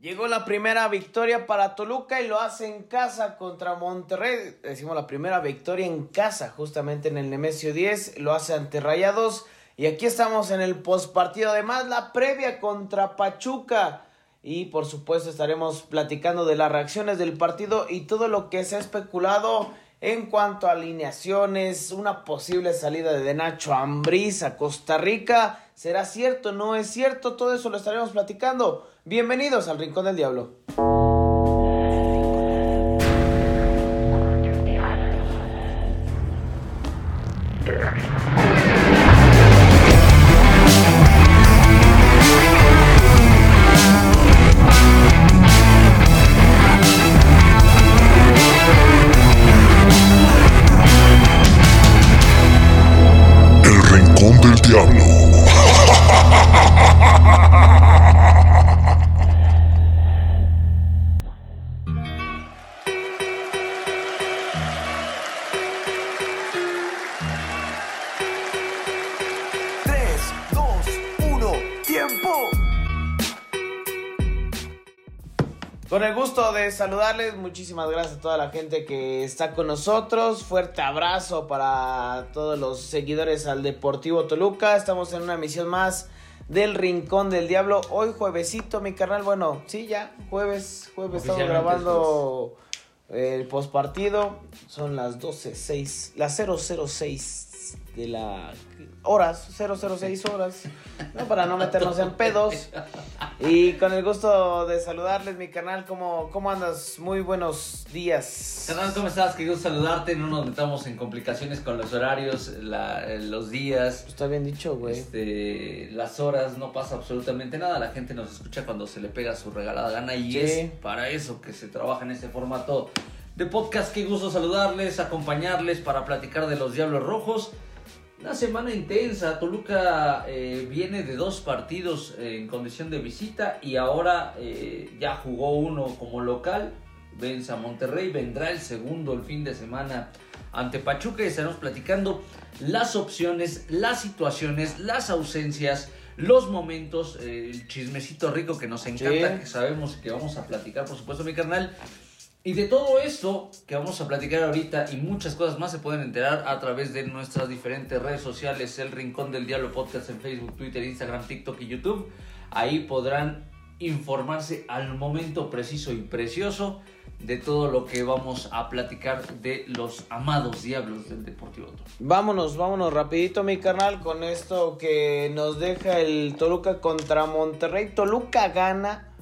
Llegó la primera victoria para Toluca y lo hace en casa contra Monterrey. Decimos la primera victoria en casa, justamente en el Nemesio 10. Lo hace ante Rayados. Y aquí estamos en el postpartido. Además, la previa contra Pachuca. Y por supuesto estaremos platicando de las reacciones del partido y todo lo que se ha especulado en cuanto a alineaciones, una posible salida de Nacho Ambriz a Costa Rica. ¿Será cierto? ¿No es cierto? Todo eso lo estaremos platicando. Bienvenidos al Rincón del Diablo. Gusto de saludarles, muchísimas gracias a toda la gente que está con nosotros. Fuerte abrazo para todos los seguidores al Deportivo Toluca. Estamos en una emisión más del Rincón del Diablo. Hoy juevesito, mi carnal. Bueno, sí, ya, jueves, jueves estamos grabando el postpartido. Son las 12.06, las 006 de la horas, 006 horas, ¿no? para no meternos en pedos. Y con el gusto de saludarles, mi canal, ¿cómo, cómo andas? Muy buenos días. Carnal, ¿cómo estás? Querido saludarte. No nos metamos en complicaciones con los horarios, la- eh, los días, Está bien dicho, güey. este, las horas. No pasa absolutamente nada. La gente nos escucha cuando se le pega su regalada gana y Sí. es para eso que se trabaja en este formato de podcast. Qué gusto saludarles, acompañarles para platicar de los Diablos Rojos. Una semana intensa. Toluca eh, viene de dos partidos eh, en condición de visita y ahora eh, ya jugó uno como local. Vence a Monterrey. Vendrá el segundo el fin de semana ante Pachuca y estaremos platicando las opciones, las situaciones, las ausencias, los momentos, el chismecito rico que nos encanta, Sí. que sabemos que vamos a platicar, por supuesto, mi carnal. Y de todo esto que vamos a platicar ahorita y muchas cosas más se pueden enterar a través de nuestras diferentes redes sociales, el Rincón del Diablo Podcast en Facebook, Twitter, Instagram, TikTok y YouTube. Ahí podrán informarse al momento preciso y precioso de todo lo que vamos a platicar de los amados diablos del Deportivo Toluca. Vámonos, vámonos rapidito, mi carnal, con esto que nos deja el Toluca contra Monterrey. Toluca gana.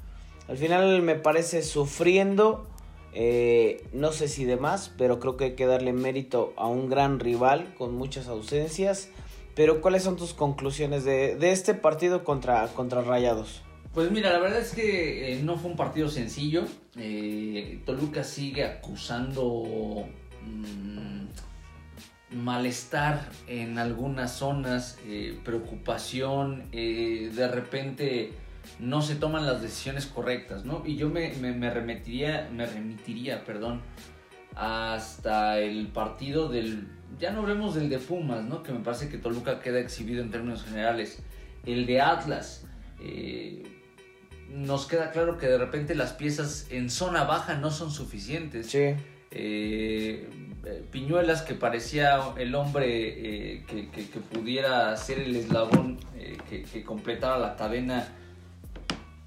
Al final me parece sufriendo. Eh, no sé si de más, pero creo que hay que darle mérito a un gran rival con muchas ausencias. Pero ¿cuáles son tus conclusiones de, este partido contra, contra Rayados? Pues mira, la verdad es que eh, no fue un partido sencillo. Eh, Toluca sigue acusando mm, malestar en algunas zonas, eh, preocupación, de repente no se toman las decisiones correctas, ¿no? Y yo me, me, me remitiría, me remitiría, perdón, hasta el partido del, ya no hablemos del de Pumas, ¿no? Que me parece que Toluca queda exhibido en términos generales. El de Atlas. eh, nos queda claro que de repente las piezas en zona baja no son suficientes. Sí. Eh, eh, Piñuelas, que parecía el hombre eh, que, que- que pudiera ser el eslabón eh, que, que completara la cadena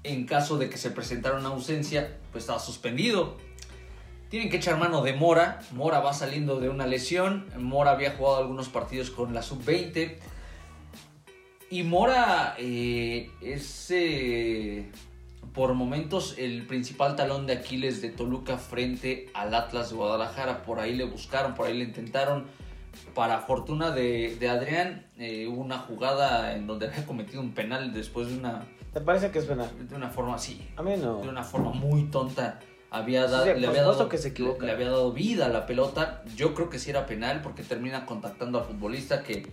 en caso de que se presentara una ausencia, pues estaba suspendido. Tienen que echar mano de Mora. Mora va saliendo de una lesión. Mora había jugado algunos partidos con la sub-20. Y Mora eh, es eh, por momentos el principal talón de Aquiles de Toluca frente al Atlas de Guadalajara. Por ahí le buscaron, por ahí le intentaron. Para fortuna de, Adrián, eh, hubo una jugada en donde había cometido un penal después de una, ¿Te parece que es penal? de una forma así, A mí no. de una forma muy tonta. Había dado, Sí, le, había dado, que se equivoca. le había dado vida a la pelota. Yo creo que sí era penal porque termina contactando al futbolista que,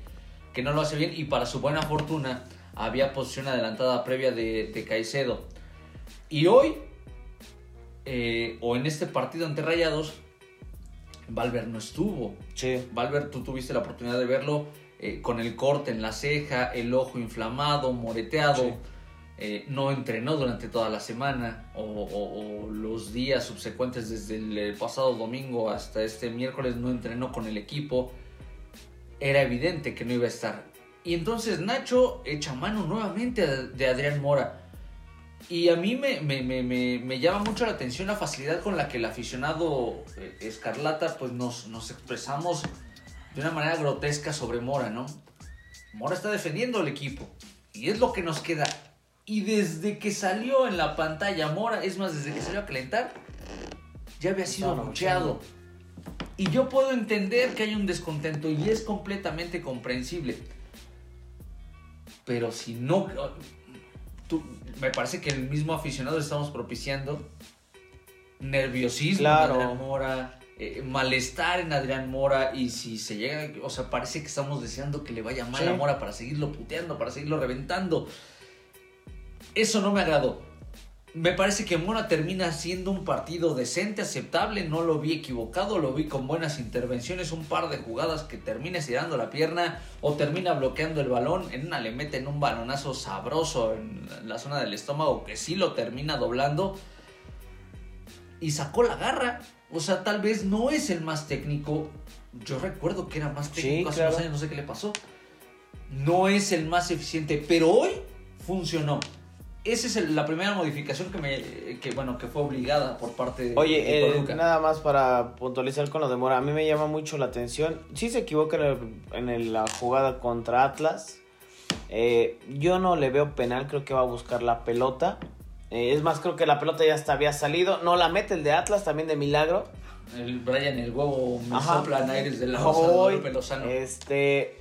que no lo hace bien. Y para su buena fortuna, había posición adelantada previa de, de Caicedo. Y hoy, eh, o en este partido ante Rayados, Valver no estuvo. Sí. Valver, tú tuviste la oportunidad de verlo eh, con el corte en la ceja, el ojo inflamado, moreteado. Sí. Eh, no entrenó durante toda la semana o, los días subsecuentes desde el pasado domingo hasta este miércoles no entrenó con el equipo, era evidente que no iba a estar. Y entonces Nacho echa mano nuevamente de Adrián Mora. Y a mí me, me, me, me, me llama mucho la atención la facilidad con la que el aficionado eh, Escarlata pues nos, nos expresamos de una manera grotesca sobre Mora, ¿no? Mora está defendiendo al equipo y es lo que nos queda. Y desde que salió en la pantalla Mora, es más, desde que salió a calentar, ya había sido abucheado. Y yo puedo entender que hay un descontento y es completamente comprensible. Pero si no... tú- me parece que el mismo aficionado estamos propiciando nerviosismo Claro. en Adrián Mora, eh, malestar en Adrián Mora y si se llega, o sea, parece que estamos deseando que le vaya mal Sí. a Mora para seguirlo puteando, para seguirlo reventando. Eso no me agradó. Me parece que Mora termina siendo un partido decente, aceptable, no lo vi equivocado, lo vi con buenas intervenciones, un par de jugadas que termina estirando la pierna o termina bloqueando el balón, en una le meten un balonazo sabroso en la zona del estómago que sí lo termina doblando y sacó la garra. O sea, tal vez no es el más técnico. Yo recuerdo que era más Sí, técnico hace claro. unos años, no sé qué le pasó. No es el más eficiente, pero hoy funcionó. Esa es el- la primera modificación que me que bueno que fue obligada por parte de, Oye, eh, nada más para puntualizar con lo de Mora, a mí me llama mucho la atención. Sí se equivoca en, el- en el- la jugada contra Atlas. Eh, yo no le veo penal, creo que va a buscar la pelota. Eh, es más, creo que la pelota ya hasta había salido. No la mete el de Atlas, también de milagro. El Brian el huevo me Ajá. sopla en aires de la Hoy. Este.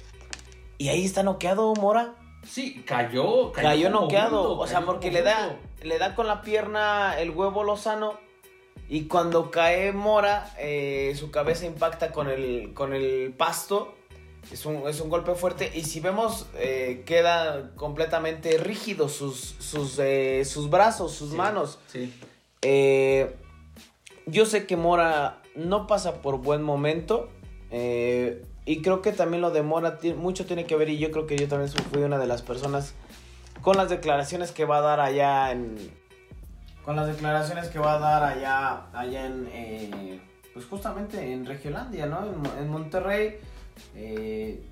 Y ahí está noqueado Mora. Sí, cayó, cayó, Cayó noqueado. burro, O sea, porque le da, le da con la pierna el huevo Lozano. Y cuando cae Mora, eh, su cabeza impacta con el, con el pasto. Es un, es un golpe fuerte. Y si vemos, eh, queda completamente rígido sus, sus, eh, sus brazos, sus Sí, manos. Sí. Eh, yo sé que Mora no pasa por buen momento. eh, y creo que también lo de Mora ti- mucho tiene que ver. Y yo creo que yo también fui una de las personas con las declaraciones que va a dar allá en. Con las declaraciones que va a dar allá, allá en. eh, pues justamente en Regiolandia, ¿no? En, en Monterrey. Eh,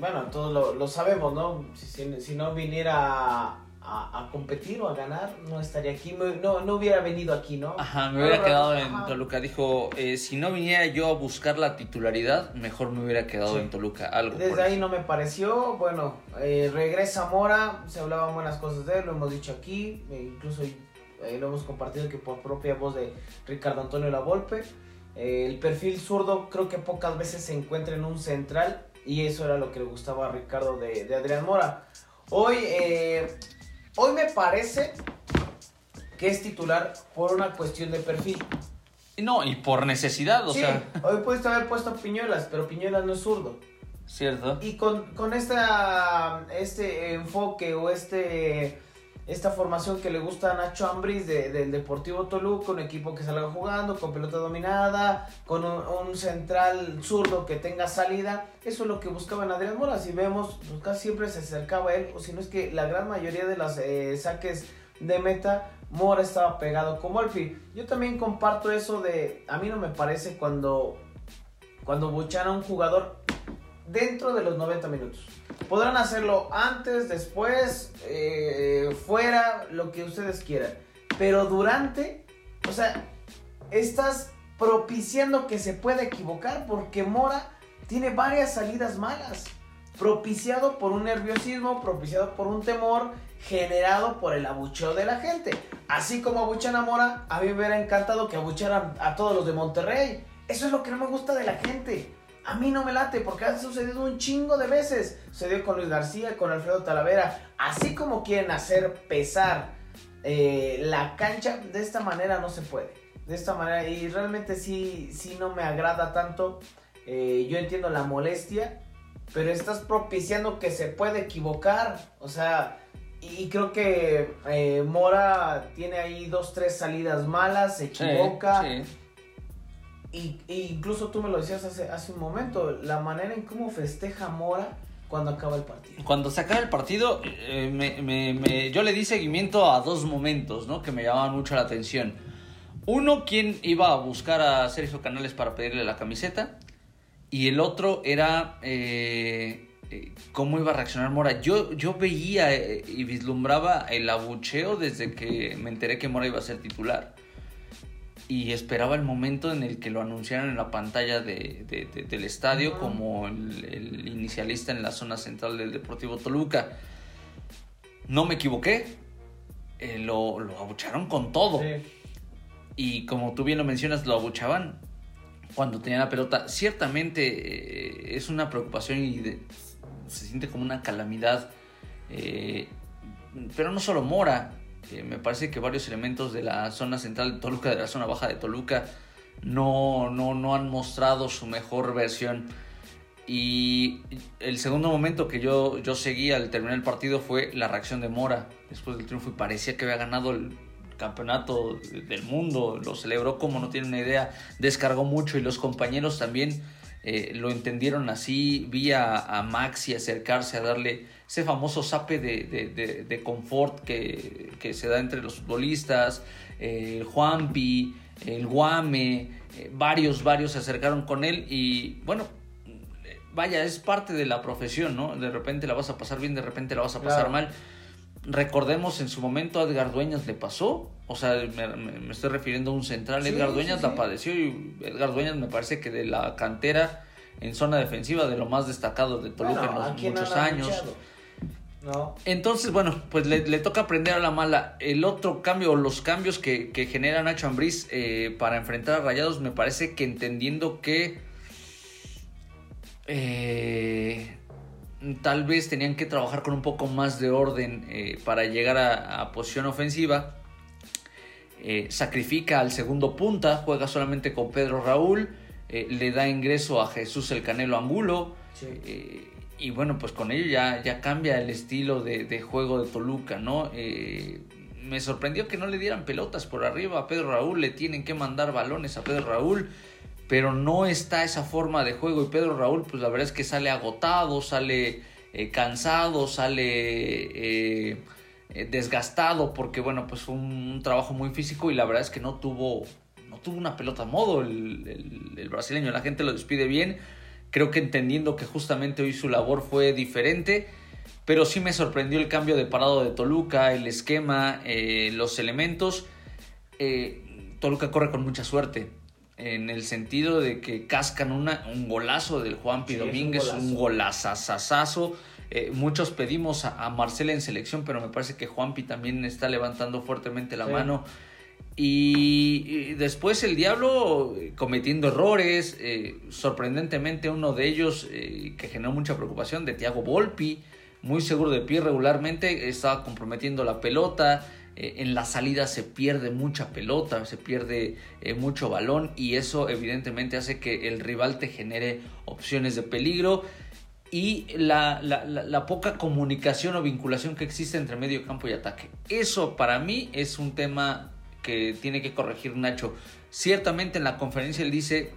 bueno, todos lo, sabemos, ¿no? Si- si no viniera a, competir o a ganar, no estaría aquí. me- No, no hubiera venido aquí, ¿no? Ajá, me hubiera quedado en Toluca. Dijo, eh, si no viniera yo a buscar la titularidad, mejor me hubiera quedado Sí. en Toluca. Algo Desde ahí eso. no me pareció. Bueno, eh, regresa Mora. Se hablaban buenas cosas de él, lo hemos dicho aquí. eh, incluso lo hemos compartido que por propia voz de Ricardo Antonio Lavolpe. El perfil zurdo creo que pocas veces se encuentra en un central. Y eso era lo que le gustaba a Ricardo de, de Adrián Mora. Hoy, eh, hoy me parece que es titular por una cuestión de perfil. No, y por necesidad, o sí, sea, hoy pudiste haber puesto Piñuelas, pero Piñuelas no es zurdo. cierto. Y con, con esta, este enfoque o este, esta formación que le gusta a Nacho Ambris de- del Deportivo Toluca, un equipo que salga jugando con pelota dominada, con un, central zurdo que tenga salida, eso es lo que buscaban Adrián Mora. Si vemos, pues casi siempre se acercaba a él, o si no es que la gran mayoría de las eh, saques de meta, Mora estaba pegado como Alfi. Yo también comparto eso de, a mí no me parece cuando, cuando buchan a un jugador dentro de los 90 minutos. Podrán hacerlo antes, después, eh, fuera, lo que ustedes quieran. Pero durante, o sea, estás propiciando que se pueda equivocar porque Mora tiene varias salidas malas. Propiciado por un nerviosismo, propiciado por un temor, generado por el abucheo de la gente. Así como abuchan a Mora, a mí me hubiera encantado que abucharan a todos los de Monterrey. Eso es lo que no me gusta de la gente. A mí no me late porque ha sucedido un chingo de veces. Sucedió con Luis García, con Alfredo Talavera. Así como quieren hacer pesar eh, la cancha, de esta manera no se puede. De esta manera, y realmente sí, sí no me agrada tanto. Eh, yo entiendo la molestia, pero estás propiciando que se puede equivocar. O sea, y, creo que eh, Mora tiene ahí dos, tres salidas malas, se equivoca. Sí, sí. Y, y incluso tú me lo decías hace, hace un momento, la manera en cómo festeja Mora cuando acaba el partido. Cuando se acaba el partido, eh, me- me- me- yo le di seguimiento a dos momentos, ¿no? Que me llamaban mucho la atención. Uno, quien iba a buscar a Sergio Canales para pedirle la camiseta. Y el otro era eh, eh, cómo iba a reaccionar Mora. Yo, yo veía eh, y vislumbraba el abucheo desde que me enteré que Mora iba a ser titular. Y esperaba el momento en el que lo anunciaran en la pantalla de- de- de- del estadio como el, el inicialista en la zona central del Deportivo Toluca. No me equivoqué. Eh, lo, lo abucharon con todo. Sí. Y como tú bien lo mencionas, lo abuchaban cuando tenía la pelota. Ciertamente eh, es una preocupación y se siente como una calamidad. eh, pero no solo Mora. Eh, me parece que varios elementos de la zona central de Toluca, de la zona baja de Toluca, no, no, no han mostrado su mejor versión. Y el segundo momento que yo, yo seguí al terminar el partido fue la reacción de Mora después del triunfo y parecía que había ganado el campeonato del mundo, lo celebró como no tiene una idea, descargó mucho y los compañeros también eh, lo entendieron así, vi a, a Maxi acercarse a darle ese famoso zape de, de, de- de confort que, que se da entre los futbolistas, eh, el Juanpi, el Guame, eh, varios, varios se acercaron con él y bueno, vaya, es parte de la profesión, ¿no? De repente la vas a pasar bien, de repente la vas a pasar Claro. mal. Recordemos en su momento a Edgar Dueñas le pasó, o sea, me, estoy refiriendo a un central, Sí, Edgar Dueñas sí. la padeció y Edgar Dueñas me parece que de la cantera en zona defensiva de lo más destacado de Toluca Bueno, en ¿a los muchos años. No. Entonces, bueno, pues le, le toca aprender a la mala. El otro cambio, o los cambios que, que genera Nacho Ambriz eh, para enfrentar a Rayados, me parece que entendiendo que eh, tal vez tenían que trabajar con un poco más de orden eh, para llegar a, a posición ofensiva. sacrifica al segundo punta, juega solamente con Pedro Raúl, le da ingreso a Jesús el Canelo Angulo. Sí. Y bueno, pues con ello ya, ya cambia el estilo de, de juego de Toluca, ¿no? Eh, me sorprendió que no le dieran pelotas por arriba a Pedro Raúl, le tienen que mandar balones a Pedro Raúl, pero no está esa forma de juego y Pedro Raúl, pues la verdad es que sale agotado, sale eh, cansado, sale eh, desgastado, porque bueno, pues fue un, trabajo muy físico y la verdad es que no tuvo, no tuvo una pelota a modo el- el brasileño, la gente lo despide bien, creo que entendiendo que justamente hoy su labor fue diferente, pero sí me sorprendió el cambio de parado de Toluca, el esquema, eh, los elementos. Eh, Toluca corre con mucha suerte, en el sentido de que cascan una, un golazo del Juanpi Sí, Domínguez, un golazazazazo. Eh, muchos pedimos a, a Marcela en selección, pero me parece que Juanpi también está levantando fuertemente la Sí. mano. Y, después el Diablo eh, cometiendo errores, eh, sorprendentemente uno de ellos eh, que generó mucha preocupación, de Thiago Volpi, muy seguro de pie regularmente, estaba comprometiendo la pelota, en la salida se pierde mucha pelota, se pierde mucho balón y eso evidentemente hace que el rival te genere opciones de peligro y la, la- la- la poca comunicación o vinculación que existe entre medio campo y ataque. Eso para mí es un tema que tiene que corregir Nacho. Ciertamente en la conferencia él dice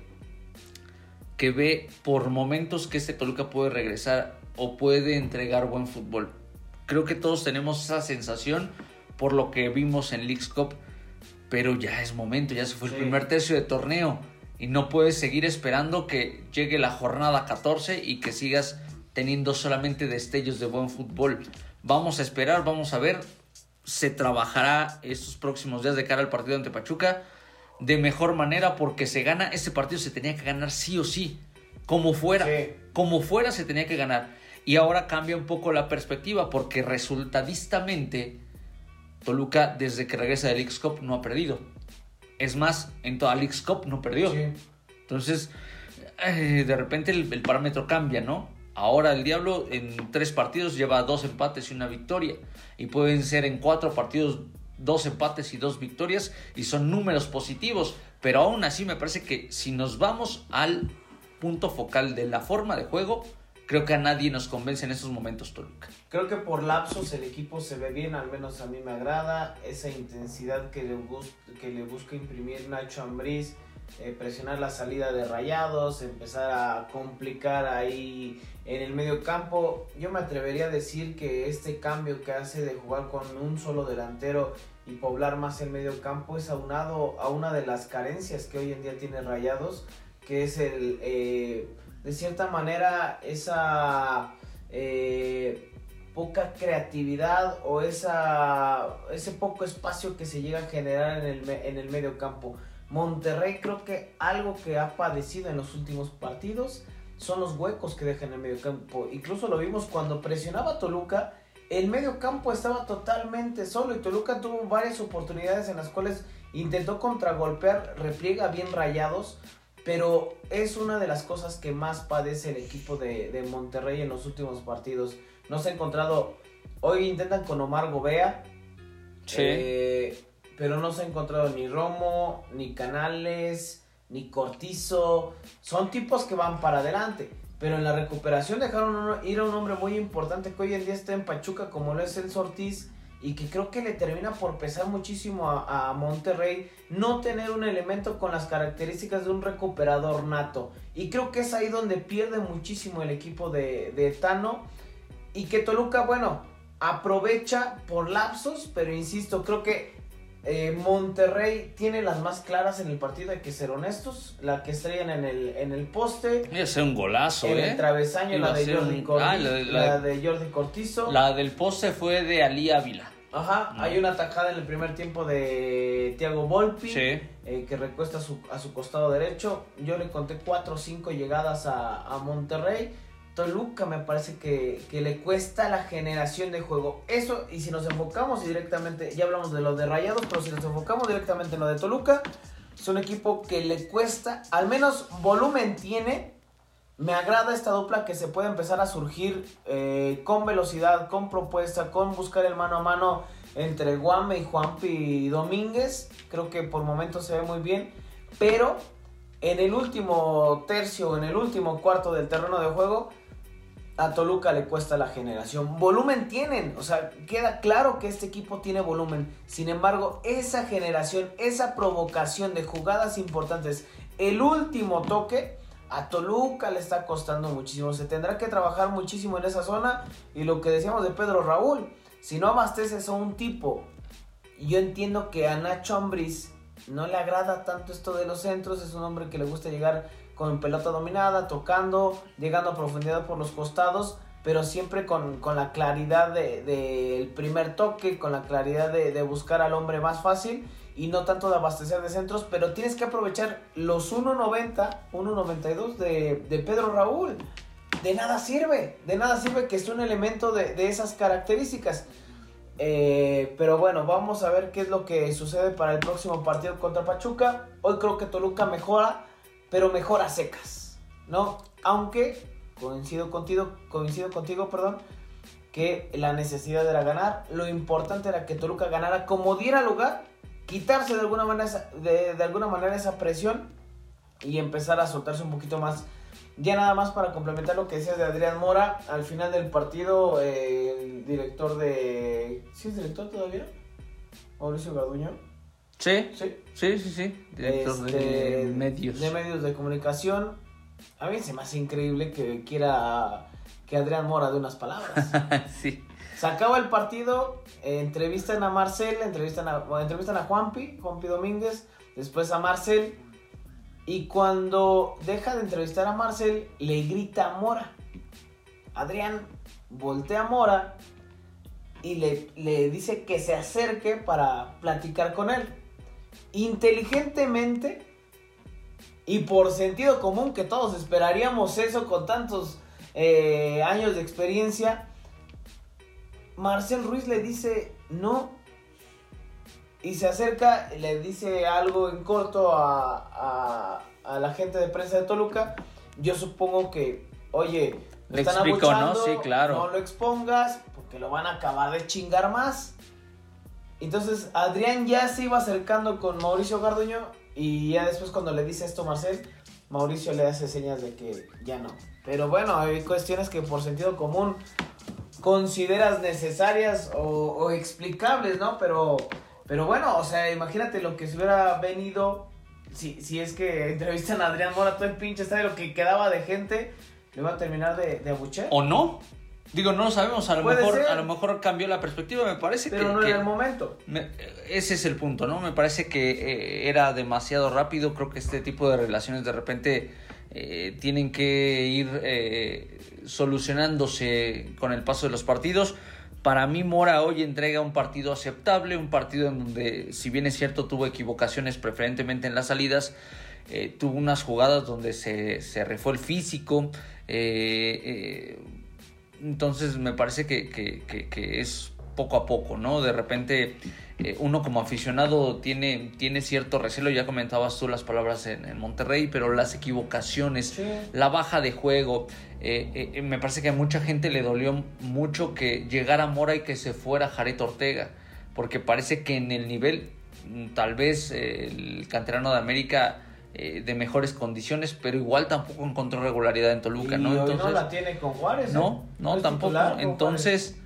que ve por momentos que este Toluca puede regresar o puede entregar buen fútbol. Creo que todos tenemos esa sensación por lo que vimos en Leagues Cup, pero ya es momento, ya se fue Sí. el primer tercio de torneo y no puedes seguir esperando que llegue la jornada 14 y que sigas teniendo solamente destellos de buen fútbol. Vamos a esperar, vamos a ver, se trabajará estos próximos días de cara al partido ante Pachuca de mejor manera porque se gana, este partido se tenía que ganar sí o sí, como fuera, Sí. como fuera se tenía que ganar. Y ahora cambia un poco la perspectiva porque resultadistamente Toluca desde que regresa del Cup no ha perdido. Es más, en toda Leagues Cup no perdió. Sí. Entonces, eh, de repente el, el parámetro cambia, ¿no? Ahora el Diablo en tres partidos lleva dos empates y una victoria. Y pueden ser en cuatro partidos dos empates y dos victorias. Y son números positivos. Pero aún así me parece que si nos vamos al punto focal de la forma de juego, creo que a nadie nos convence en estos momentos Toluca. Creo que por lapsos el equipo se ve bien, al menos a mí me agrada. Esa intensidad que le, bus- que le busca imprimir Nacho Ambriz eh, presionar la salida de rayados, empezar a complicar ahí en el medio campo. Yo me atrevería a decir que este cambio que hace de jugar con un solo delantero y poblar más el medio campo es aunado a una de las carencias que hoy en día tiene Rayados, que es el, eh, de cierta manera, esa eh, poca creatividad o esa, ese poco espacio que se llega a generar en el, en el medio campo. Monterrey creo que algo que ha padecido en los últimos partidos son los huecos que deja en el medio campo. Incluso lo vimos cuando presionaba a Toluca, el medio campo estaba totalmente solo y Toluca tuvo varias oportunidades en las cuales intentó contragolpear, repliega bien rayados, pero es una de las cosas que más padece el equipo de, de Monterrey en los últimos partidos. No se ha encontrado, hoy intentan con Omar Gobea, Sí. eh, pero no se ha encontrado ni Romo, ni Canales, ni Cortizo. Son tipos que van para adelante. Pero en la recuperación dejaron ir a un hombre muy importante que hoy en día está en Pachuca, como lo es el Ortiz. Y que creo que le termina por pesar muchísimo a, a Monterrey no tener un elemento con las características de un recuperador nato. Y creo que es ahí donde pierde muchísimo el equipo de, de Tano. Y que Toluca, bueno, aprovecha por lapsos, pero insisto, creo que eh, Monterrey tiene las más claras en el partido, hay que ser honestos. La que estrellan en el, en el poste, ser un golazo, en ¿eh? el travesaño, Iba la de, Jordi un- Corti- ah, la de- la la de- de Jordi Cortizo. La del poste fue de Ali Ávila. Ajá, Mm. hay una tajada en el primer tiempo de Thiago Volpi. Sí. eh, que recuesta a su, a su costado derecho. Yo le conté 4 o 5 llegadas a, a Monterrey. Toluca me parece que, le cuesta la generación de juego. Eso, y si nos enfocamos directamente, ya hablamos de lo de Rayados, pero si nos enfocamos directamente en lo de Toluca, es un equipo que le cuesta, al menos volumen tiene. Me agrada esta dupla que se puede empezar a surgir eh, con velocidad, con propuesta, con buscar el mano a mano entre Guame y Juanpi Domínguez. Creo que por momentos se ve muy bien. Pero en el último tercio, en el último cuarto del terreno de juego, a Toluca le cuesta la generación. Volumen tienen, o sea, queda claro que este equipo tiene volumen. Sin embargo, esa generación, esa provocación de jugadas importantes, el último toque, a Toluca le está costando muchísimo. Se tendrá que trabajar muchísimo en esa zona. Y lo que decíamos de Pedro Raúl, si no abasteces a un tipo, yo entiendo que a Nacho Ambriz no le agrada tanto esto de los centros. Es un hombre que le gusta llegar con pelota dominada, tocando, llegando a profundidad por los costados, pero siempre con, con la claridad del de, del primer toque, con la claridad de, de, buscar al hombre más fácil y no tanto de abastecer de centros, pero tienes que aprovechar los 1.90, 1.92 de, de Pedro Raúl. De nada sirve, de nada sirve que sea un elemento de, de esas características. Eh, pero bueno, vamos a ver qué es lo que sucede para el próximo partido contra Pachuca. Hoy creo que Toluca mejora, pero mejora secas, ¿no? Aunque coincido contigo, coincido contigo, perdón, que la necesidad era ganar. Lo importante era que Toluca ganara como diera lugar, quitarse de alguna manera, esa- de, de alguna manera esa presión y empezar a soltarse un poquito más. Ya nada más para complementar lo que decías de Adrián Mora, al final del partido eh, el director de... ¿Sí es director todavía? Mauricio Garduño. Sí, Sí. sí, sí, sí. Director Este, de medios. De medios de comunicación. A mí se me hace increíble que quiera que Adrián Mora de unas palabras. sí. Se acaba el partido, eh, entrevistan a Marcel, entrevistan a, bueno, entrevistan a Juanpi, Juanpi Domínguez, después a Marcel. Y cuando deja de entrevistar a Marcel, le grita a Mora. Adrián voltea a Mora y le, le dice que se acerque para platicar con él. Inteligentemente y por sentido común que todos esperaríamos eso con tantos eh, años de experiencia, Marcel Ruiz le dice no. Y se acerca, le dice algo en corto a, a- a la gente de prensa de Toluca. Yo supongo que, oye, Le están explicó, ¿no? Sí, claro. No lo expongas porque lo van a acabar de chingar más. Entonces Adrián ya se iba acercando con Mauricio Garduño y ya después cuando le dice esto Marcel, Mauricio le hace señas de que ya no. Pero bueno, hay cuestiones que por sentido común consideras necesarias o, explicables, ¿no? Pero, pero bueno, o sea, imagínate lo que se hubiera venido si, si es que entrevistan a Adrián Mora, todo el pinche estadio, lo que quedaba de gente, lo iba a terminar de, de abuchear. ¿O no? Digo, no lo sabemos, a lo, mejor, ser. a lo mejor cambió la perspectiva, me parece pero que... no era el momento. me- ese es el punto, ¿no? Me parece que eh, era demasiado rápido, creo que este tipo de relaciones de repente eh, tienen que ir eh, solucionándose con el paso de los partidos. Para mí Mora hoy entrega un partido aceptable, un partido en donde, si bien es cierto, tuvo equivocaciones preferentemente en las salidas, eh, tuvo unas jugadas donde se, se refue el físico. eh, eh, entonces me parece que, que- que- que es poco a poco, ¿no? De repente eh, uno como aficionado tiene, tiene cierto recelo, ya comentabas tú las palabras en, en Monterrey, pero las equivocaciones, Sí. la baja de juego, eh, eh, eh, me parece que a mucha gente le dolió mucho que llegara Mora y que se fuera Jared Ortega, porque parece que en el nivel, mm, tal vez eh, el canterano de América eh, de mejores condiciones, pero igual tampoco encontró regularidad en Toluca, y ¿no? Entonces, no la tiene con Juárez. ¿eh? no, no, es tampoco. Entonces,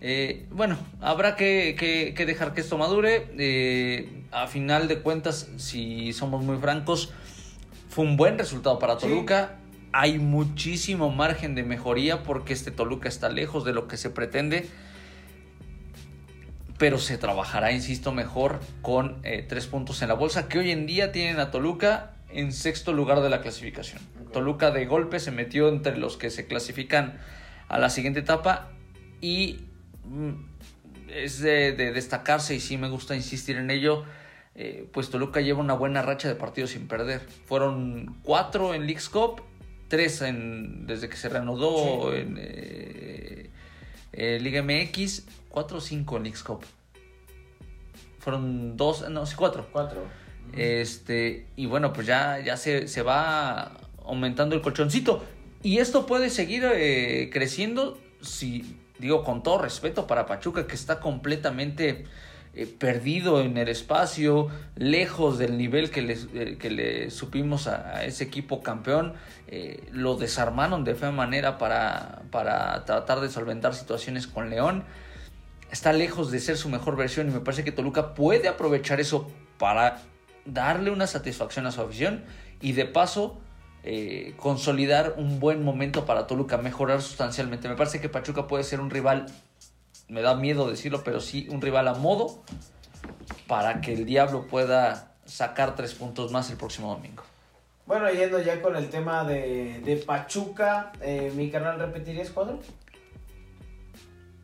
eh, bueno, habrá que, que- que dejar que esto madure. Eh, a final de cuentas, si somos muy francos, fue un buen resultado para Sí. Toluca. Hay muchísimo margen de mejoría porque este Toluca está lejos de lo que se pretende. Pero se trabajará, insisto, mejor con eh, tres puntos en la bolsa, que hoy en día tienen a Toluca en sexto lugar de la clasificación. Toluca de golpe se metió entre los que se clasifican a la siguiente etapa y mm, es de, de destacarse y sí me gusta insistir en ello. eh, pues Toluca lleva una buena racha de partidos sin perder. Fueron cuatro en Leagues Cup, tres en, desde que se reanudó Sí. en eh, eh, Liga MX, cuatro o cinco en Leagues Cup. Fueron dos, no, sí, cuatro. Cuatro. Este, y bueno, pues ya, ya se, se va aumentando el colchoncito. Y esto puede seguir eh, creciendo si, digo, con todo respeto para Pachuca, que está completamente eh, perdido en el espacio, lejos del nivel que le, eh, que le supimos a, ese equipo campeón. Eh, lo desarmaron de fea manera para, para tratar de solventar situaciones con León está lejos de ser su mejor versión y me parece que Toluca puede aprovechar eso para darle una satisfacción a su afición y de paso consolidar un buen momento para Toluca, mejorar sustancialmente. Me parece que Pachuca puede ser un rival, me da miedo decirlo, pero sí un rival a modo para que el Diablo pueda sacar tres puntos más el próximo domingo. Bueno, yendo ya con el tema de, de Pachuca, eh, mi canal repetiría cuadro.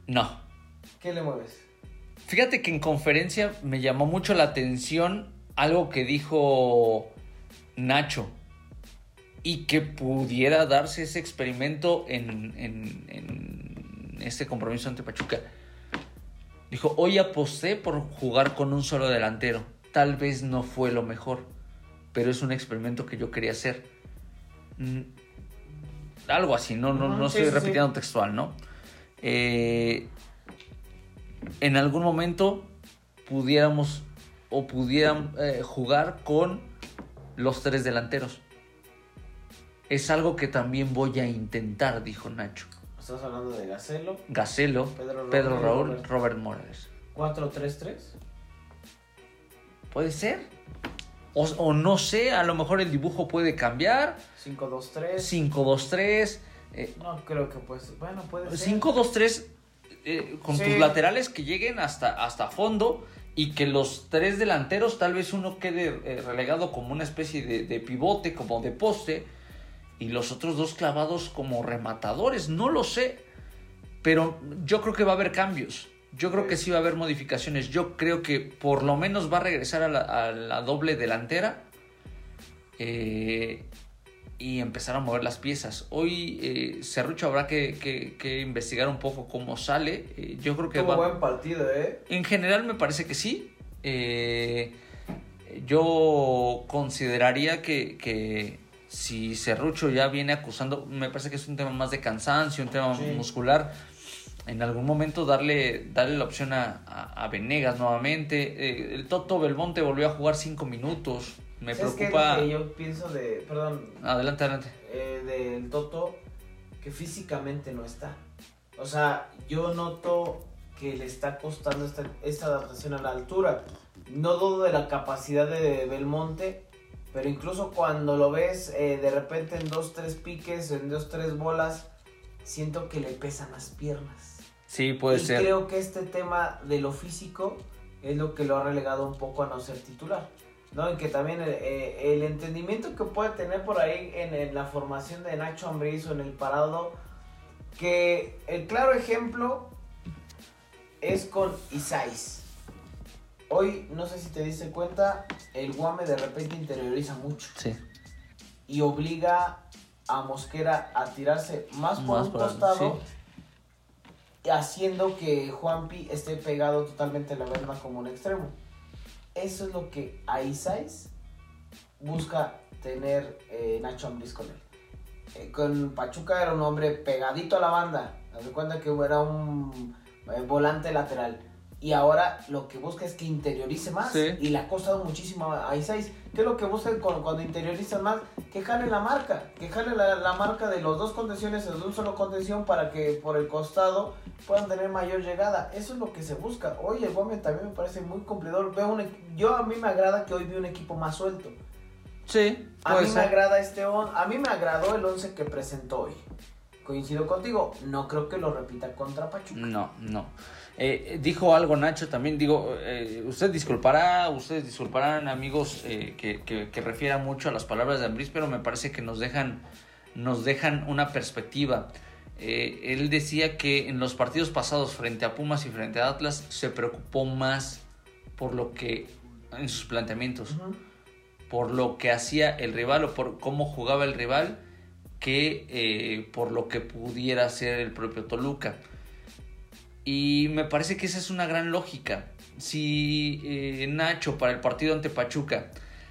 No, ¿Qué le mueves? Fíjate que en conferencia me llamó mucho la atención algo que dijo Nacho y que pudiera darse ese experimento en, en- en este compromiso ante Pachuca. Dijo, hoy aposté por jugar con un solo delantero. Tal vez no fue lo mejor, pero es un experimento que yo quería hacer. Mm, algo así, no, no, no sí, estoy sí, sí. repitiendo textual, ¿no? Eh, en algún momento pudiéramos o pudieran eh, jugar con los tres delanteros. Es algo que también voy a intentar, dijo Nacho. Estás hablando de Gacelo, Gacelo, Pedro Pedro, Raúl Robert. Morales. 4-3-3. ¿Puede ser? O, o no sé, a lo mejor el dibujo puede cambiar. 5-2-3. 5-2-3. eh, No creo que pues. Bueno, puede ser. 5-2-3 eh, con Sí. tus laterales que lleguen hasta, hasta fondo y que los tres delanteros, tal vez uno quede eh, relegado como una especie de, de pivote, como de poste, y los otros dos clavados como rematadores. No lo sé, pero yo creo que va a haber cambios. Yo creo que sí va a haber modificaciones. Yo creo que por lo menos va a regresar a la, a la doble delantera. eh, y empezar a mover las piezas. Hoy eh, Cerrucho habrá que, que- que investigar un poco cómo sale. Eh, yo creo que Tuvo va- buen partido, ¿eh? en general me parece que sí. Eh, yo consideraría que, que si Cerrucho ya viene acusando, me parece que es un tema más de cansancio, un tema Sí. muscular. En algún momento darle, darle la opción a, a- a Venegas nuevamente. Eh, el Toto Belmonte volvió a jugar cinco minutos. Me ¿Sabes qué es preocupa. que yo pienso de. Perdón, Adelante, adelante. eh, del Toto que físicamente no está. O sea, yo noto que le está costando esta, esta adaptación a la altura. No dudo de la capacidad de Belmonte, pero incluso cuando lo ves eh, de repente en dos, tres piques, en dos, tres bolas, siento que le pesan las piernas. Sí, puede y ser. creo que este tema de lo físico es lo que lo ha relegado un poco a no ser titular. ¿no? Y que también el, eh, el entendimiento que puede tener por ahí en, en la formación de Nacho Ambriz o en el parado, que el claro ejemplo es con Isais. Hoy, no sé si te diste cuenta, el Guame de repente interioriza mucho Sí. y obliga a Mosquera a tirarse más por Más un costado, haciendo que Juanpi esté pegado totalmente a la verna como un extremo. Eso es lo que Aizais busca tener eh, Nacho Ambriz con él. Eh, con Pachuca era un hombre pegadito a la banda, haz cuenta que era un eh, volante lateral. Y ahora lo que busca es que interiorice más. Sí. Y le ha costado muchísimo a Isais. ¿Qué es lo que busca con- cuando interiorizan más? Que jale la marca. Que jale la, la marca de los dos contenciones de un solo contención para que por el costado puedan tener mayor llegada. Eso es lo que se busca. Oye, el Gómez también me parece muy cumplidor. Veo un, yo a mí me agrada que hoy vi un equipo más suelto. Sí, A mí me agrada este on- a mí me agradó el 11 que presentó hoy. Coincido contigo, no creo que lo repita contra Pachuca. No, no. Eh, dijo algo Nacho también, digo, eh, usted disculpará, ustedes disculparán amigos eh, que, que, que refieran mucho a las palabras de Ambris, pero me parece que nos dejan, nos dejan una perspectiva. Eh, él decía que en los partidos pasados frente a Pumas y frente a Atlas se preocupó más por lo que en sus planteamientos, por lo que hacía el rival o por cómo jugaba el rival que eh, por lo que pudiera hacer el propio Toluca. Y me parece que esa es una gran lógica. Si eh, Nacho para el partido ante Pachuca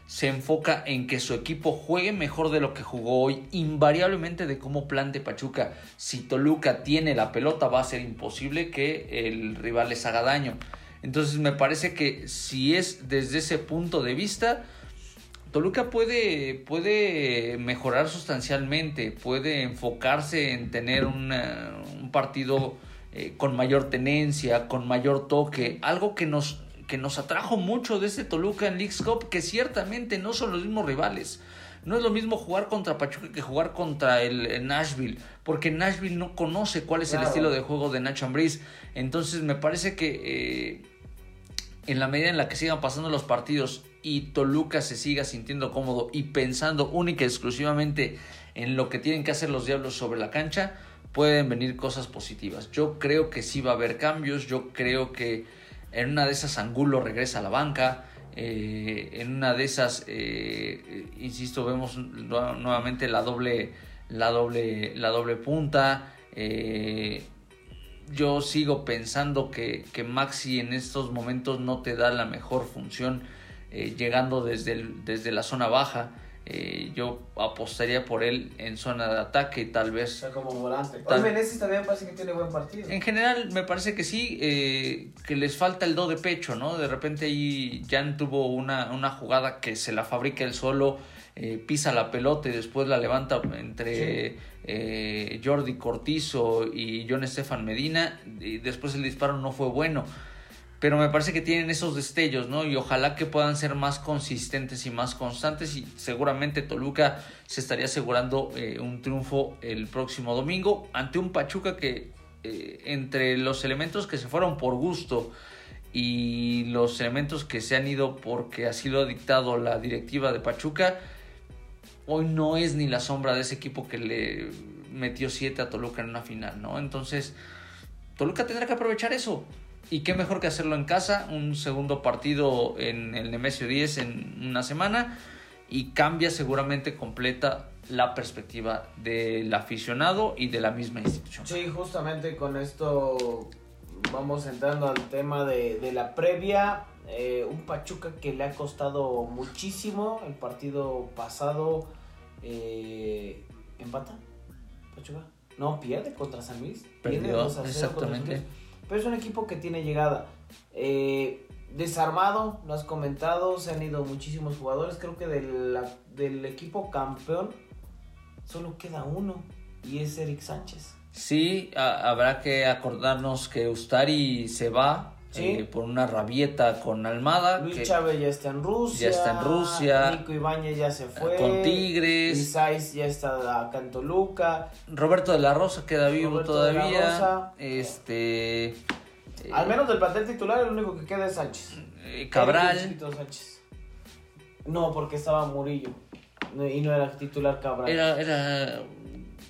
se enfoca en que su equipo juegue mejor de lo que jugó hoy, invariablemente de cómo plante Pachuca, si Toluca tiene la pelota va a ser imposible que el rival les haga daño. Entonces me parece que si es desde ese punto de vista, Toluca puede, puede mejorar sustancialmente, puede enfocarse en tener un partido eh, con mayor tenencia, con mayor toque, algo que nos, que nos atrajo mucho de este Toluca en League's Cup, que ciertamente no son los mismos rivales. No es lo mismo jugar contra Pachuca que jugar contra el, el Nashville, porque Nashville no conoce cuál es el estilo de juego de Nacho Ambriz. Entonces me parece que eh, en la medida en la que sigan pasando los partidos y Toluca se siga sintiendo cómodo y pensando única y exclusivamente en lo que tienen que hacer los diablos sobre la cancha, pueden venir cosas positivas. Yo creo que sí va a haber cambios, yo creo que en una de esas Angulo regresa a la banca, eh, en una de esas, eh, insisto, vemos nu- nuevamente la doble, la doble, la doble punta. eh, yo sigo pensando que, que Maxi en estos momentos no te da la mejor función llegando desde, el- desde la zona baja. Eh, yo apostaría por él en zona de ataque y tal O vez... sea, como volante. Tal- Meneses también parece que tiene buen partido. En general me parece que sí, eh, que les falta el do de pecho, ¿no? De repente ahí Jan tuvo una, una jugada que se la fabrica él solo, eh, pisa la pelota y después la levanta entre eh, Jordi Cortizo y John Estefan Medina y después el disparo no fue bueno. Pero me parece que tienen esos destellos, ¿no? Y ojalá que puedan ser más consistentes y más constantes. Y seguramente Toluca se estaría asegurando eh, un triunfo el próximo domingo ante un Pachuca que eh, entre los elementos que se fueron por gusto y los elementos que se han ido porque así lo ha dictado la directiva de Pachuca, hoy no es ni la sombra de ese equipo que le metió 7 a Toluca en una final, ¿no? Entonces, Toluca tendrá que aprovechar eso. Y qué mejor que hacerlo en casa, un segundo partido en el Nemesio 10 en una semana y cambia seguramente completa la perspectiva del aficionado y de la misma institución. Sí, justamente con esto vamos entrando al tema de, de la previa. Eh, un Pachuca que le ha costado muchísimo el partido pasado. Eh, ¿Empata? ¿Pachuca? No, pierde contra San Luis. Pierde Perdió, 2 a 0 contra exactamente. San Luis. Pero es un equipo que tiene llegada. Eh, desarmado, lo has comentado, se han ido muchísimos jugadores. Creo que del equipo campeón solo queda uno y es Eric Sánchez. Sí, habrá que acordarnos que Ustari se va Sí. eh, por una rabieta con Almada. Luis que- Chávez ya está en Rusia. Ya está en Rusia. Nico Ibáñez ya se fue. Con Tigres. Isais ya está acá en Toluca. Roberto de la Rosa queda vivo Roberto de la todavía. Rosa. Este. eh, Al menos del plantel titular, el único que queda es Sánchez. eh, Cabral. Sánchez. No, porque estaba Murillo. Y no era titular Cabral. Era, era.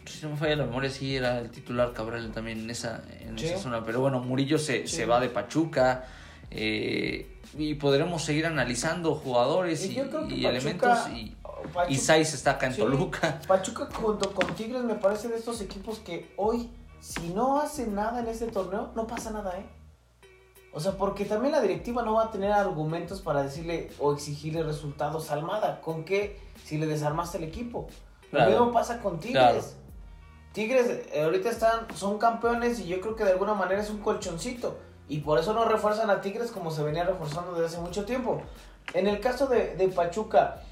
Si no me falla la memoria, sí era el titular Cabral también en esa, en Sí. esa zona. Pero bueno, Murillo se, Sí. se va de Pachuca. eh, y podremos seguir analizando jugadores y, Pachuca- elementos. Y, Pachuca- y Saiz está acá en Sí, Toluca. Pachuca junto con Tigres me parece de estos equipos que hoy, si no hacen nada en este torneo, no pasa nada, ¿eh? O sea, porque también la directiva no va a tener argumentos para decirle o exigirle resultados a Almada. ¿Con qué? Si le desarmaste el equipo. Claro. Lo mismo pasa con Tigres. Claro. Tigres eh, ahorita están, son campeones y yo creo que de alguna manera es un colchoncito. Y por eso no refuerzan a Tigres como se venía reforzando desde hace mucho tiempo. En el caso de, Pachuca,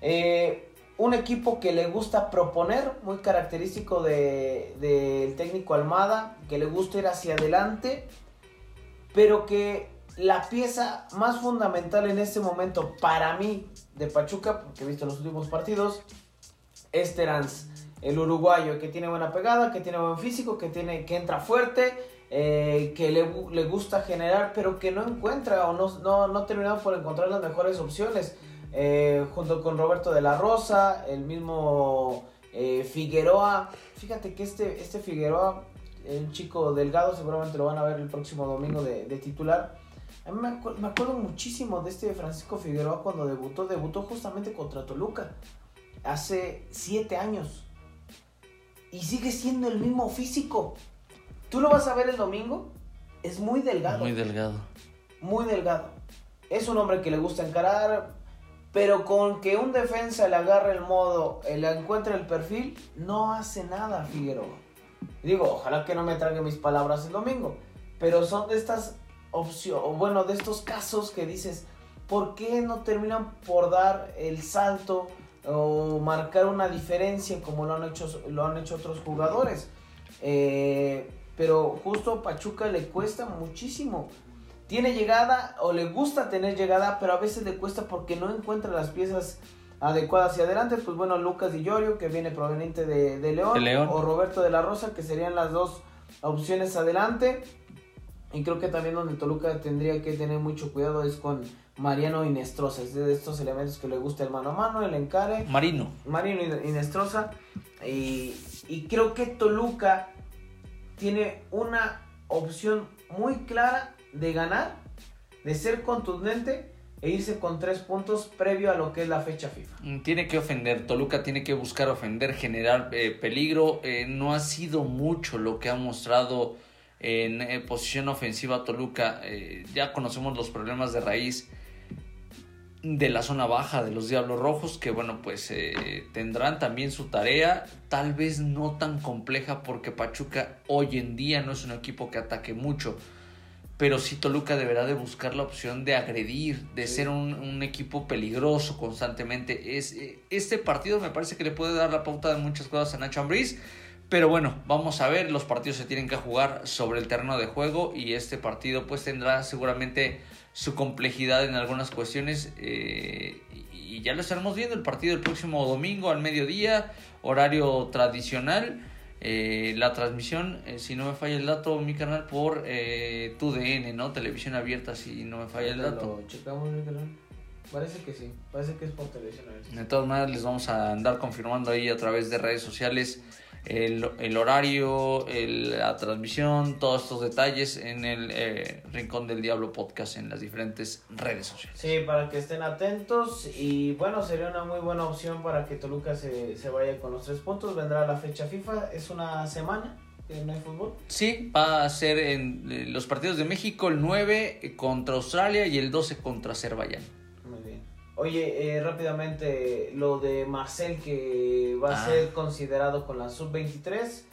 eh, un equipo que le gusta proponer, muy característico del de, del técnico Almada, que le gusta ir hacia adelante, pero que la pieza más fundamental en este momento para mí de Pachuca, porque he visto los últimos partidos, es Terans, el uruguayo que tiene buena pegada, que tiene buen físico, que, tiene, que entra fuerte, eh, que le, le gusta generar, pero que no encuentra o no, no, no ha terminado por encontrar las mejores opciones. Eh, junto con Roberto de la Rosa, el mismo eh, Figueroa. Fíjate que este, este Figueroa, un chico delgado, seguramente lo van a ver el próximo domingo de, de titular. A mí me, me acuerdo muchísimo de este Francisco Figueroa cuando debutó. Debutó justamente contra Toluca hace siete años. Y sigue siendo el mismo físico. Tú lo vas a ver el domingo. Es muy delgado. Muy delgado. muy delgado. Es un hombre que le gusta encarar, pero con que un defensa le agarre el modo, eh, le encuentre el perfil, no hace nada Figueroa. Digo, ojalá que no me trague mis palabras el domingo, pero son de estas opciones, bueno, de estos casos que dices, ¿por qué no terminan por dar el salto o marcar una diferencia como lo han hecho, lo han hecho otros jugadores? Eh, pero justo a Pachuca le cuesta muchísimo tiene llegada o le gusta tener llegada, pero a veces le cuesta porque no encuentra las piezas adecuadas hacia adelante. Pues bueno, Lucas Di Llorio, que viene proveniente de, de León, De León. o Roberto de la Rosa, que serían las dos opciones adelante. Y creo que también donde Toluca tendría que tener mucho cuidado es con Mariano Inestrosa, es de estos elementos que le gusta el mano a mano, el encare. Marino. Marino Inestrosa. Y, y creo que Toluca tiene una opción muy clara de ganar, de ser contundente e irse con tres puntos previo a lo que es la fecha FIFA. Mm, Tiene que ofender, Toluca tiene que buscar ofender, generar eh, peligro. Eh, no ha sido mucho lo que ha mostrado en eh, posición ofensiva Toluca. Eh, ya conocemos los problemas de raíz de la zona baja de los Diablos Rojos, que bueno, pues eh, tendrán también su tarea, tal vez no tan compleja porque Pachuca hoy en día no es un equipo que ataque mucho, pero sí Toluca deberá de buscar la opción de agredir, de ser un, un equipo peligroso constantemente. Es, este partido me parece que le puede dar la pauta de muchas cosas a Nacho Ambriz, pero bueno, vamos a ver, los partidos se tienen que jugar sobre el terreno de juego y este partido pues tendrá seguramente su complejidad en algunas cuestiones eh, y, ya lo estaremos viendo el partido el próximo domingo al mediodía, horario tradicional. eh, la transmisión, eh, si no me falla el dato, mi canal por eh, TUDN, ¿no? Televisión abierta, si no me falla el dato. Lo checamos, mi canal. Parece que sí, parece que es por televisión. a ver. De todas maneras, les vamos a andar confirmando ahí a través de redes sociales el, el horario, el- la transmisión, todos estos detalles en el eh, Rincón del Diablo podcast en las diferentes redes sociales. Sí, para que estén atentos y bueno, sería una muy buena opción para que Toluca se, se vaya con los tres puntos. Vendrá la fecha FIFA, es una semana no hay fútbol. Sí, va a ser en eh, los partidos de México el 9 contra Australia y el 12 contra Azerbaiyán. Oye, eh, rápidamente lo de Marcel que va a Ah. ser considerado con la sub-23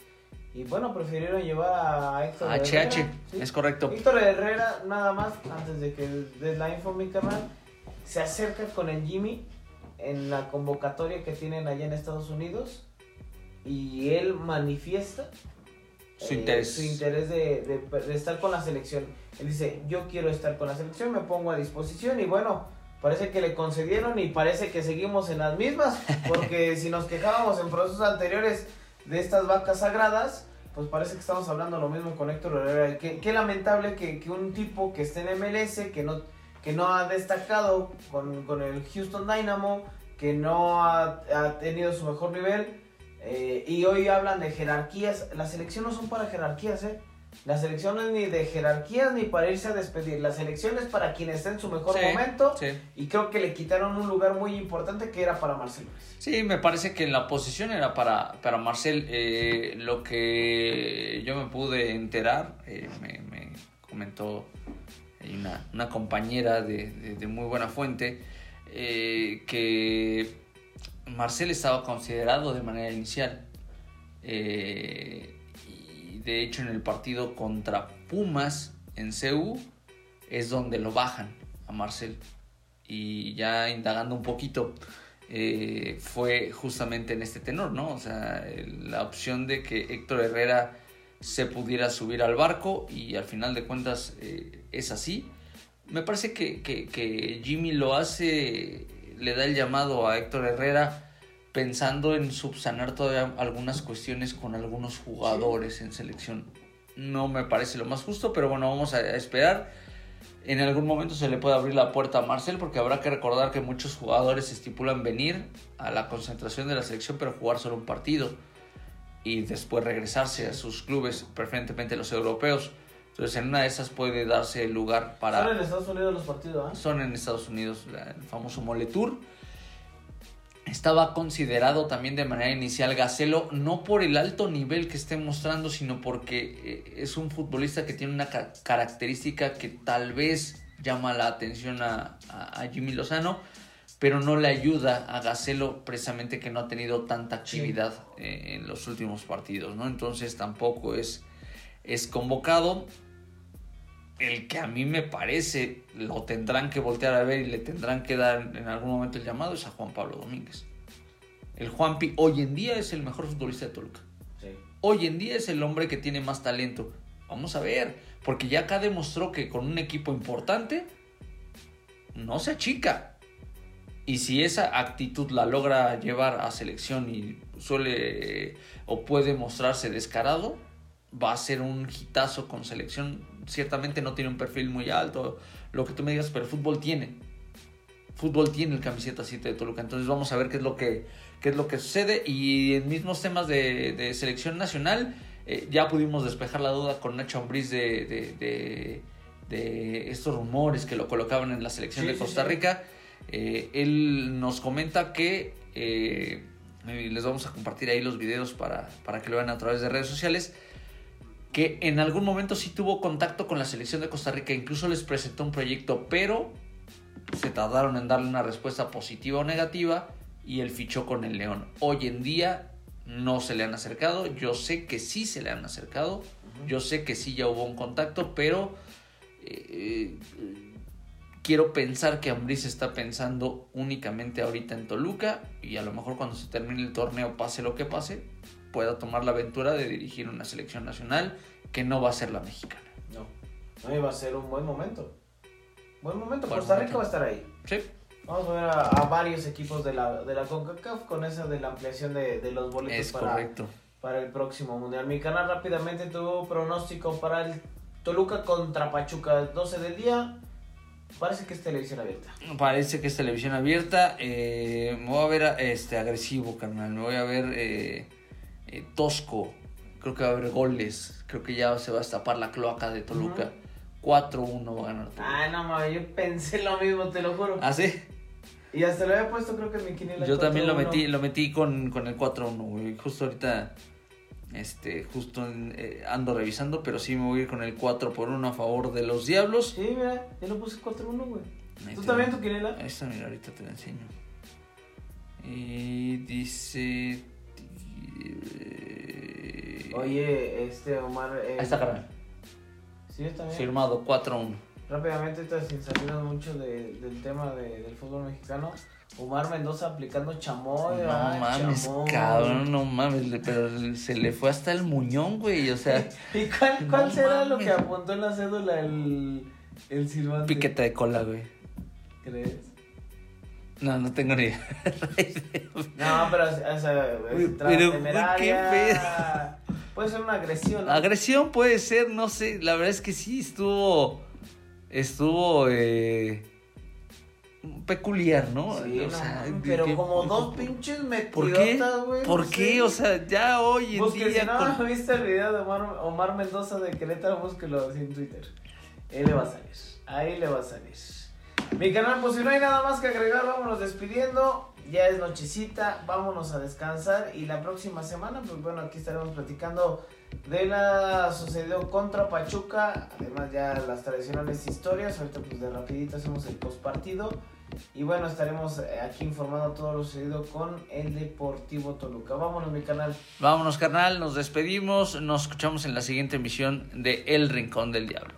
y bueno, prefirieron llevar a Héctor HH, Herrera. ¿sí? es correcto. Héctor Herrera, nada más, antes de que des la info, mi canal, se acerca con el Jimmy en la convocatoria que tienen allá en Estados Unidos y él manifiesta Su eh, interés. su interés de, de- de estar con la selección. Él dice, yo quiero estar con la selección, me pongo a disposición y bueno, parece que le concedieron y parece que seguimos en las mismas, porque si nos quejábamos en procesos anteriores de estas vacas sagradas, pues parece que estamos hablando lo mismo con Héctor Herrera. Qué, qué lamentable que, que un tipo que esté en MLS, que no, que no ha destacado con, con el Houston Dynamo, que no ha, ha tenido su mejor nivel, eh, y hoy hablan de jerarquías. Las selecciones no son para jerarquías, ¿eh? La selección no es ni de jerarquías ni para irse a despedir. La selección es para quien esté en su mejor Sí, momento. sí. Y creo que le quitaron un lugar muy importante que era para Marcelo. Ruiz. Sí, me parece que la posición era para, para Marcel. Eh, lo que yo me pude enterar, eh, me, me comentó una, una compañera de, de- de muy buena fuente, eh, que Marcel estaba considerado de manera inicial. Eh, de hecho en el partido contra Pumas en CEU es donde lo bajan a Marcel. Y ya indagando un poquito, eh, fue justamente en este tenor, ¿no? O sea, la opción de que Héctor Herrera se pudiera subir al barco y al final de cuentas eh, es así. Me parece que- que Jimmy lo hace, le da el llamado a Héctor Herrera pensando en subsanar todavía algunas cuestiones con algunos jugadores en selección. No me parece lo más justo, pero bueno, vamos a, esperar. En algún momento se le puede abrir la puerta a Marcel porque habrá que recordar que muchos jugadores estipulan venir a la concentración de la selección pero jugar solo un partido y después regresarse a sus clubes, preferentemente los europeos. Entonces en una de esas puede darse el lugar para... Son en Estados Unidos los partidos, ¿ah? Son en Estados Unidos, el famoso Moletour. Estaba considerado también de manera inicial Gacelo, no por el alto nivel que esté mostrando, sino porque eh, es un futbolista que tiene una ca- característica que tal vez llama la atención a, a- a Jimmy Lozano, pero no le ayuda a Gacelo precisamente que no ha tenido tanta actividad eh, en los últimos partidos, ¿no? Entonces tampoco es, es convocado el que a mí me parece lo tendrán que voltear a ver y le tendrán que dar en algún momento el llamado es a Juan Pablo Domínguez. El Juanpi hoy en día es el mejor futbolista de Toluca. Sí. Hoy en día es el hombre que tiene más talento. Vamos a ver, porque ya acá demostró que con un equipo importante no se achica. Y si esa actitud la logra llevar a selección y suele o puede mostrarse descarado, va a ser un hitazo con selección. Ciertamente no tiene un perfil muy alto, lo que tú me digas, pero fútbol tiene. Fútbol tiene el camiseta 7 de Toluca. Entonces vamos a ver qué es lo que, qué es lo que sucede. Y en mismos temas de, de selección nacional, eh, ya pudimos despejar la duda con Nacho Ambriz de, de, de- de estos rumores que lo colocaban en la selección Sí, de Costa sí. Rica. Eh, él nos comenta que eh, les vamos a compartir ahí los videos para, para que lo vean a través de redes sociales que en algún momento sí tuvo contacto con la selección de Costa Rica, incluso les presentó un proyecto, pero se tardaron en darle una respuesta positiva o negativa y él fichó con el León. Hoy en día no se le han acercado, yo sé que sí se le han acercado, yo sé que sí ya hubo un contacto, pero eh, eh, quiero pensar que Ambriz está pensando únicamente ahorita en Toluca y a lo mejor cuando se termine el torneo, pase lo que pase, pueda tomar la aventura de dirigir una selección nacional que no va a ser la mexicana. No. No iba a ser un buen momento. Buen momento. Buen Costa Rica momento. va a estar ahí. Sí, Vamos a ver a, a varios equipos de la, de la CONCACAF con esa de la ampliación de, de los boletos es para, correcto. para el próximo mundial. Mi canal rápidamente tuvo pronóstico para el Toluca contra Pachuca 12 del día. Parece que es televisión abierta. Parece que es televisión abierta. eh, me voy a ver este, agresivo, carnal. Me voy a ver eh, eh, tosco. Creo que va a haber goles. Creo que ya se va a destapar la cloaca de Toluca. 4-1 va a ganar Toluca. Ah, no mames, yo pensé lo mismo, te lo juro. ¿Ah, sí? Y hasta lo había puesto, creo que en mi quiniela. Yo también lo 4-1. metí, lo metí con, con el 4-1, güey. Justo ahorita, este, justo en- eh, ando revisando, pero sí me voy a ir con el 4 por 1 a favor de los Diablos. Sí, mira, yo lo puse 4-1, güey. Ahí ¿Tú también tu quiniela? Ahí está, mira, ahorita te la enseño. Y dice... eh, Oye, este Omar. eh, Ahí está, carnal. Sí, está bien. Firmado 4-1. Rápidamente, sin salirnos mucho de- del tema de- del fútbol mexicano. Omar Mendoza aplicando chamoy. No mames, chamoy. cabrón, no mames, pero se le fue hasta el muñón, güey, o sea, ¿Y cuál, cuál No será lo que apuntó en la cédula el, el silbante? piquete de cola, güey. ¿Crees? No, no tengo ni idea. No, pero o sea, es pero, temeraria. ¿qué Puede ser una agresión. ¿no? Agresión puede ser, no sé, la verdad es que sí estuvo, estuvo, eh, peculiar, ¿no? Sí, O no, sea, pero que- como dos pinches ¿Por qué? metidotas, güey. ¿Por qué? sé. O sea, ya hoy en Busque, día si no con- viste el video de Omar, Omar Mendoza de Querétaro, búsquelo así en Twitter. Ahí le va a salir. Ahí le va a salir. Mi canal, pues si no hay nada más que agregar, vámonos despidiendo. Ya es nochecita, vámonos a descansar. Y la próxima semana, pues bueno, aquí estaremos platicando de la sucedió contra Pachuca. Además, ya las tradicionales historias. Ahorita, pues de rapidito hacemos el postpartido. Y bueno, estaremos eh, aquí informando todo lo sucedido con el Deportivo Toluca. Vámonos, mi canal. Vámonos, carnal, nos despedimos, nos escuchamos en la siguiente emisión de El Rincón del Diablo.